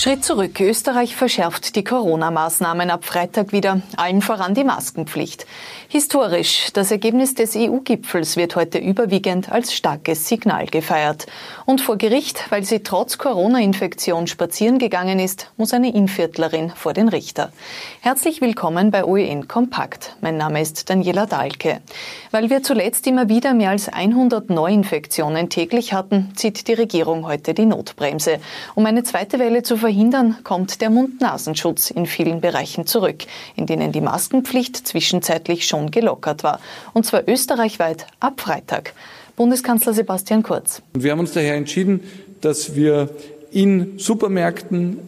Schritt zurück. Österreich verschärft die Corona-Maßnahmen ab Freitag wieder, allen voran die Maskenpflicht. Historisch, das Ergebnis des EU-Gipfels wird heute überwiegend als starkes Signal gefeiert. Und vor Gericht, weil sie trotz Corona-Infektion spazieren gegangen ist, muss eine Inviertlerin vor den Richter. Herzlich willkommen bei OEN Kompakt. Mein Name ist Daniela Dahlke. Weil wir zuletzt immer wieder mehr als 100 Neuinfektionen täglich hatten, zieht die Regierung heute die Notbremse. Um eine zweite Welle zu verhindern, kommt der Mund-Nasenschutz in vielen Bereichen zurück, in denen die Maskenpflicht zwischenzeitlich schon gelockert war. Und zwar österreichweit ab Freitag. Bundeskanzler Sebastian Kurz. Wir haben uns daher entschieden, dass wir in Supermärkten,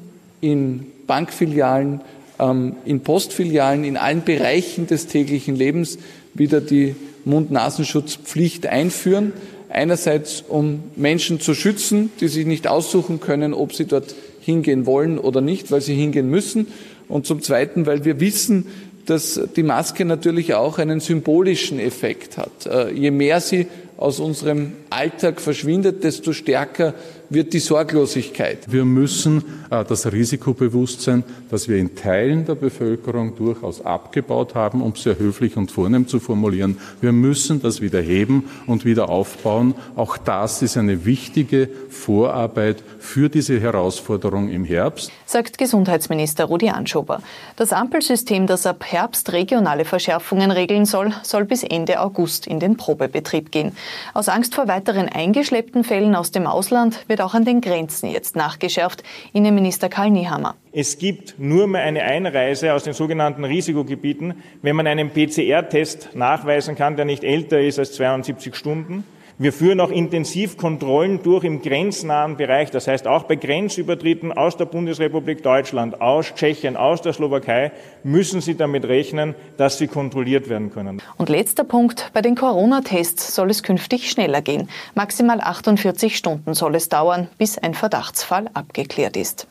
in Bankfilialen, ähm, in Postfilialen, in allen Bereichen des täglichen Lebens wieder die Mund-Nasenschutzpflicht einführen. Einerseits, um Menschen zu schützen, die sich nicht aussuchen können, ob sie dort hingehen wollen oder nicht, weil sie hingehen müssen. Und zum Zweiten, weil wir wissen, dass die Maske natürlich auch einen symbolischen Effekt hat. Äh, je mehr sie aus unserem Alltag verschwindet, desto stärker wird die Sorglosigkeit. Wir müssen äh, das Risikobewusstsein, das wir in Teilen der Bevölkerung durchaus abgebaut haben, um es sehr höflich und vornehm zu formulieren, wir müssen das wieder heben und wieder aufbauen. Auch das ist eine wichtige Vorarbeit für diese Herausforderung im Herbst. Sagt Gesundheitsminister Rudi Anschober. Das Ampelsystem, das ab Herbst regionale Verschärfungen regeln soll, soll bis Ende August in den Probebetrieb gehen. Aus Angst vor weiteren eingeschleppten Fällen aus dem Ausland wird auch an den Grenzen jetzt nachgeschärft. Innenminister Karl Niehammer. Es gibt nur mehr eine Einreise aus den sogenannten Risikogebieten, wenn man einen PCR-Test nachweisen kann, der nicht älter ist als 72 Stunden. Wir führen auch intensiv Kontrollen durch im grenznahen Bereich. Das heißt, auch bei Grenzübertritten aus der Bundesrepublik Deutschland, aus Tschechien, aus der Slowakei müssen Sie damit rechnen, dass sie kontrolliert werden können. Und letzter Punkt. Bei den Corona-Tests soll es künftig schneller gehen. Maximal 48 Stunden soll es dauern, bis ein Verdachtsfall abgeklärt ist.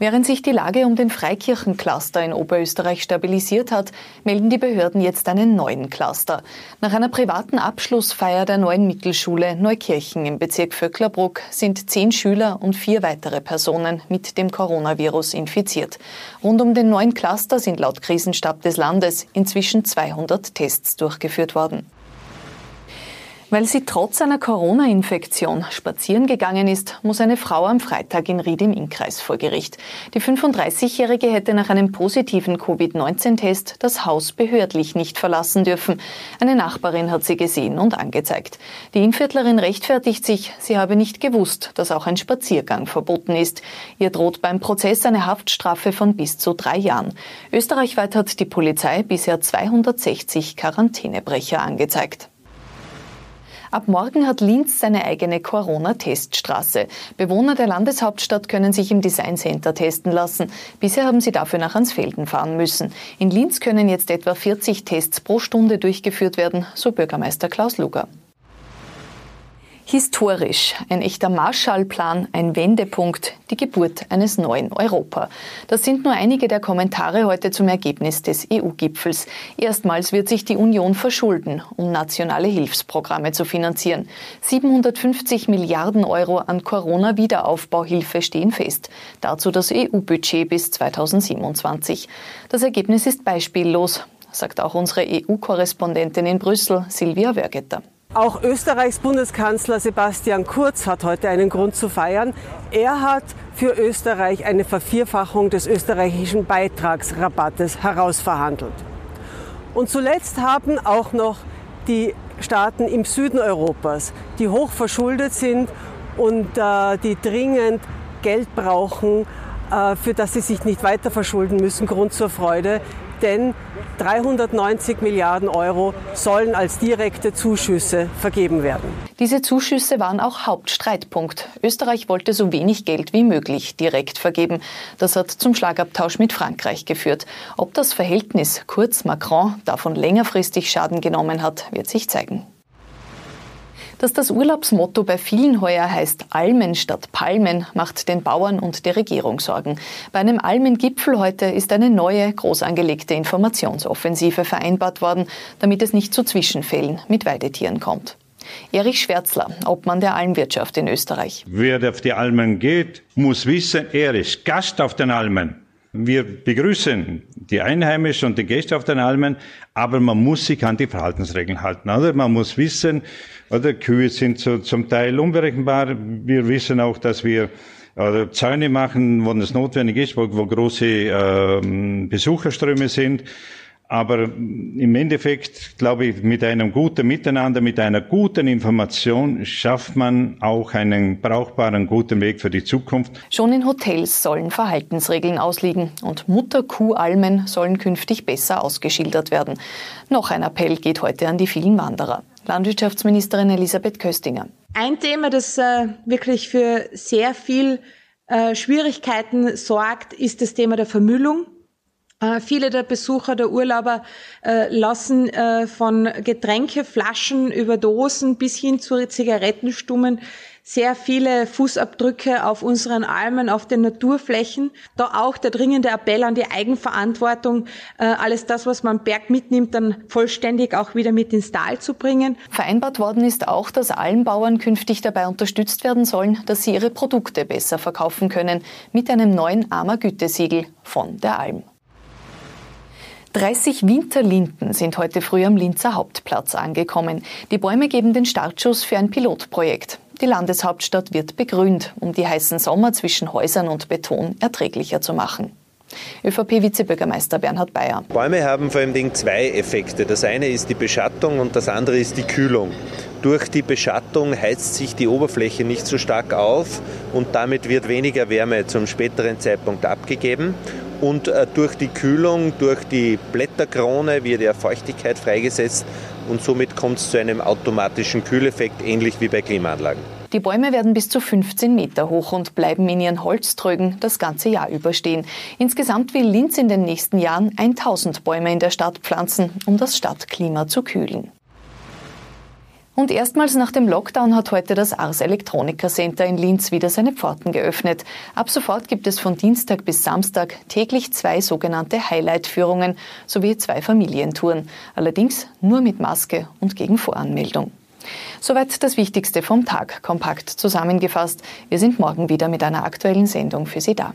Während sich die Lage um den Freikirchencluster in Oberösterreich stabilisiert hat, melden die Behörden jetzt einen neuen Cluster. Nach einer privaten Abschlussfeier der neuen Mittelschule Neukirchen im Bezirk Vöcklerbruck sind zehn Schüler und vier weitere Personen mit dem Coronavirus infiziert. Rund um den neuen Cluster sind laut Krisenstab des Landes inzwischen 200 Tests durchgeführt worden. Weil sie trotz einer Corona-Infektion spazieren gegangen ist, muss eine Frau am Freitag in Ried im Innkreis vor Gericht. Die 35-Jährige hätte nach einem positiven Covid-19-Test das Haus behördlich nicht verlassen dürfen. Eine Nachbarin hat sie gesehen und angezeigt. Die Innviertlerin rechtfertigt sich, sie habe nicht gewusst, dass auch ein Spaziergang verboten ist. Ihr droht beim Prozess eine Haftstrafe von bis zu drei Jahren. Österreichweit hat die Polizei bisher 260 Quarantänebrecher angezeigt. Ab morgen hat Linz seine eigene Corona-Teststraße. Bewohner der Landeshauptstadt können sich im Design Center testen lassen. Bisher haben sie dafür nach Ansfelden fahren müssen. In Linz können jetzt etwa 40 Tests pro Stunde durchgeführt werden, so Bürgermeister Klaus Luger. Historisch, ein echter Marshallplan, ein Wendepunkt, die Geburt eines neuen Europa. Das sind nur einige der Kommentare heute zum Ergebnis des EU-Gipfels. Erstmals wird sich die Union verschulden, um nationale Hilfsprogramme zu finanzieren. 750 Milliarden Euro an Corona-Wiederaufbauhilfe stehen fest. Dazu das EU-Budget bis 2027. Das Ergebnis ist beispiellos, sagt auch unsere EU-Korrespondentin in Brüssel, Silvia Wörgetter. Auch Österreichs Bundeskanzler Sebastian Kurz hat heute einen Grund zu feiern. Er hat für Österreich eine Vervierfachung des österreichischen Beitragsrabattes herausverhandelt. Und zuletzt haben auch noch die Staaten im Süden Europas, die hoch verschuldet sind und äh, die dringend Geld brauchen, äh, für das sie sich nicht weiter verschulden müssen, Grund zur Freude denn 390 Milliarden Euro sollen als direkte Zuschüsse vergeben werden. Diese Zuschüsse waren auch Hauptstreitpunkt. Österreich wollte so wenig Geld wie möglich direkt vergeben. Das hat zum Schlagabtausch mit Frankreich geführt. Ob das Verhältnis Kurz-Macron davon längerfristig Schaden genommen hat, wird sich zeigen. Dass das Urlaubsmotto bei vielen heuer heißt Almen statt Palmen, macht den Bauern und der Regierung Sorgen. Bei einem Almengipfel heute ist eine neue, groß angelegte Informationsoffensive vereinbart worden, damit es nicht zu Zwischenfällen mit Weidetieren kommt. Erich Schwärzler, Obmann der Almwirtschaft in Österreich. Wer auf die Almen geht, muss wissen, er ist Gast auf den Almen. Wir begrüßen die Einheimischen und die Gäste auf den Almen, aber man muss sich an die Verhaltensregeln halten. Oder man muss wissen, oder Kühe sind so, zum Teil unberechenbar. Wir wissen auch, dass wir oder Zäune machen, wo es notwendig ist, wo, wo große äh, Besucherströme sind. Aber im Endeffekt, glaube ich, mit einem guten Miteinander, mit einer guten Information schafft man auch einen brauchbaren, guten Weg für die Zukunft. Schon in Hotels sollen Verhaltensregeln ausliegen und Mutter-Kuh-Almen sollen künftig besser ausgeschildert werden. Noch ein Appell geht heute an die vielen Wanderer. Landwirtschaftsministerin Elisabeth Köstinger. Ein Thema, das äh, wirklich für sehr viel äh, Schwierigkeiten sorgt, ist das Thema der Vermüllung. Äh, viele der Besucher, der Urlauber äh, lassen äh, von Getränkeflaschen über Dosen bis hin zu Zigarettenstummen sehr viele Fußabdrücke auf unseren Almen, auf den Naturflächen. Da auch der dringende Appell an die Eigenverantwortung, äh, alles das, was man Berg mitnimmt, dann vollständig auch wieder mit ins Tal zu bringen. Vereinbart worden ist auch, dass Almbauern künftig dabei unterstützt werden sollen, dass sie ihre Produkte besser verkaufen können, mit einem neuen Armer-Gütesiegel von der Alm. 30 Winterlinden sind heute früh am Linzer Hauptplatz angekommen. Die Bäume geben den Startschuss für ein Pilotprojekt. Die Landeshauptstadt wird begrünt, um die heißen Sommer zwischen Häusern und Beton erträglicher zu machen. ÖVP-Vizebürgermeister Bernhard Bayer. Bäume haben vor allem zwei Effekte. Das eine ist die Beschattung und das andere ist die Kühlung. Durch die Beschattung heizt sich die Oberfläche nicht so stark auf und damit wird weniger Wärme zum späteren Zeitpunkt abgegeben und äh, durch die Kühlung, durch die Blätterkrone wird ja Feuchtigkeit freigesetzt und somit kommt es zu einem automatischen Kühleffekt, ähnlich wie bei Klimaanlagen. Die Bäume werden bis zu 15 Meter hoch und bleiben in ihren Holztrögen das ganze Jahr überstehen. Insgesamt will Linz in den nächsten Jahren 1000 Bäume in der Stadt pflanzen, um das Stadtklima zu kühlen. Und erstmals nach dem Lockdown hat heute das Ars Electronica Center in Linz wieder seine Pforten geöffnet. Ab sofort gibt es von Dienstag bis Samstag täglich zwei sogenannte Highlight-Führungen sowie zwei Familientouren. Allerdings nur mit Maske und gegen Voranmeldung. Soweit das Wichtigste vom Tag, kompakt zusammengefasst. Wir sind morgen wieder mit einer aktuellen Sendung für Sie da.